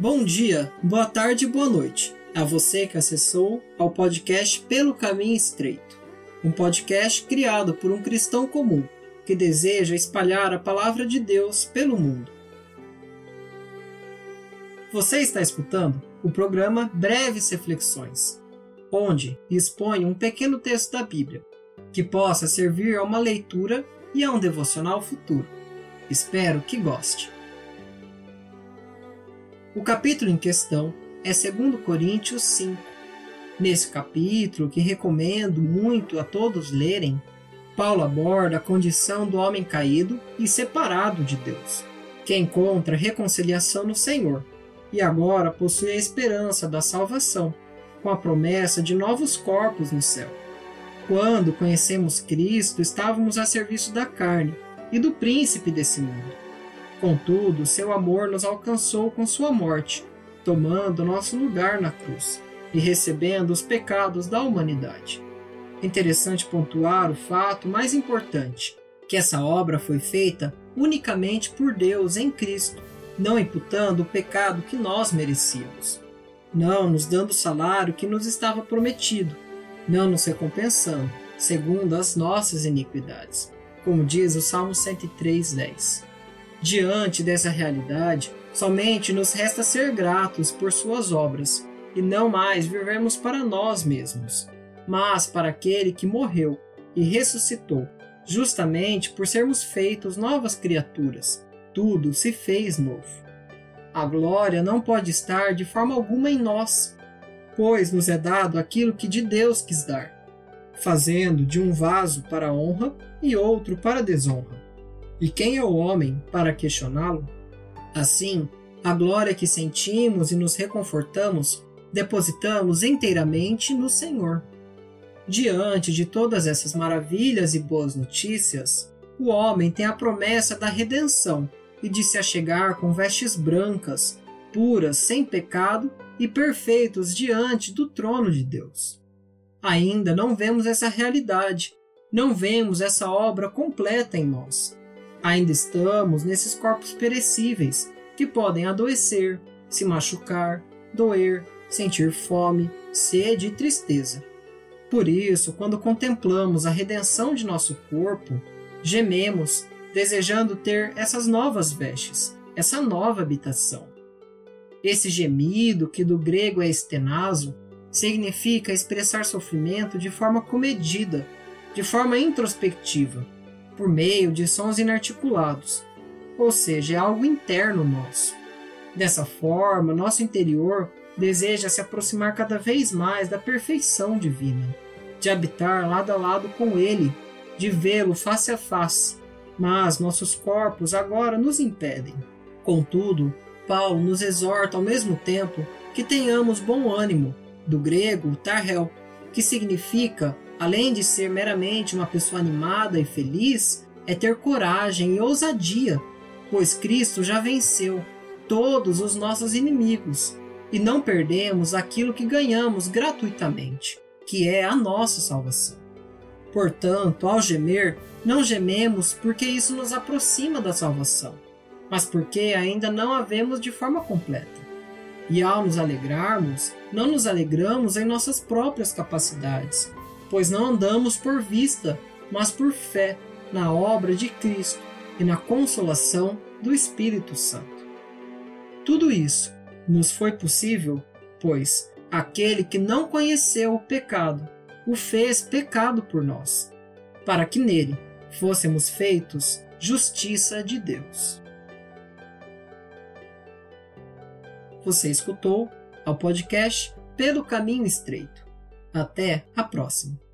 Bom dia, boa tarde e boa noite a você que acessou ao podcast Pelo Caminho Estreito, um podcast criado por um cristão comum que deseja espalhar a palavra de Deus pelo mundo. Você está escutando o programa Breves Reflexões, onde expõe um pequeno texto da Bíblia que possa servir a uma leitura e a um devocional futuro. Espero que goste. O capítulo em questão é 2 Coríntios 5. Nesse capítulo, que recomendo muito a todos lerem, Paulo aborda a condição do homem caído e separado de Deus, que encontra reconciliação no Senhor e agora possui a esperança da salvação, com a promessa de novos corpos no céu. Quando conhecemos Cristo, estávamos a serviço da carne e do príncipe desse mundo Contudo, seu amor nos alcançou com sua morte, tomando nosso lugar na cruz e recebendo os pecados da humanidade. Interessante pontuar o fato mais importante, que essa obra foi feita unicamente por Deus em Cristo, não imputando o pecado que nós merecíamos, não nos dando o salário que nos estava prometido, não nos recompensando, segundo as nossas iniquidades, como diz o Salmo 103:10. Diante dessa realidade, somente nos resta ser gratos por suas obras e não mais vivemos para nós mesmos, mas para aquele que morreu e ressuscitou, justamente por sermos feitos novas criaturas. Tudo se fez novo. A glória não pode estar de forma alguma em nós, pois nos é dado aquilo que de Deus quis dar, fazendo de um vaso para honra e outro para desonra. E quem é o homem para questioná-lo? Assim, a glória que sentimos e nos reconfortamos, depositamos inteiramente no Senhor. Diante de todas essas maravilhas e boas notícias, o homem tem a promessa da redenção e de se achegar com vestes brancas, puras, sem pecado e perfeitos diante do trono de Deus. Ainda não vemos essa realidade, não vemos essa obra completa em nós. Ainda estamos nesses corpos perecíveis que podem adoecer, se machucar, doer, sentir fome, sede e tristeza. Por isso, quando contemplamos a redenção de nosso corpo, gememos, desejando ter essas novas vestes, essa nova habitação. Esse gemido, que do grego é estenaso, significa expressar sofrimento de forma comedida, de forma introspectiva por meio de sons inarticulados, ou seja, é algo interno nosso. Dessa forma, nosso interior deseja se aproximar cada vez mais da perfeição divina, de habitar lado a lado com Ele, de vê-lo face a face, mas nossos corpos agora nos impedem. Contudo, Paulo nos exorta ao mesmo tempo que tenhamos bom ânimo, do grego tarhel, que significa além de ser meramente uma pessoa animada e feliz, é ter coragem e ousadia, pois Cristo já venceu todos os nossos inimigos e não perdemos aquilo que ganhamos gratuitamente, que é a nossa salvação. Portanto, ao gemer, não gememos porque isso nos aproxima da salvação, mas porque ainda não a vemos de forma completa. E ao nos alegrarmos, não nos alegramos em nossas próprias capacidades, pois não andamos por vista, mas por fé na obra de Cristo e na consolação do Espírito Santo. Tudo isso nos foi possível, pois aquele que não conheceu o pecado o fez pecado por nós, para que nele fôssemos feitos justiça de Deus. Você escutou ao podcast Pelo Caminho Estreito até a próxima!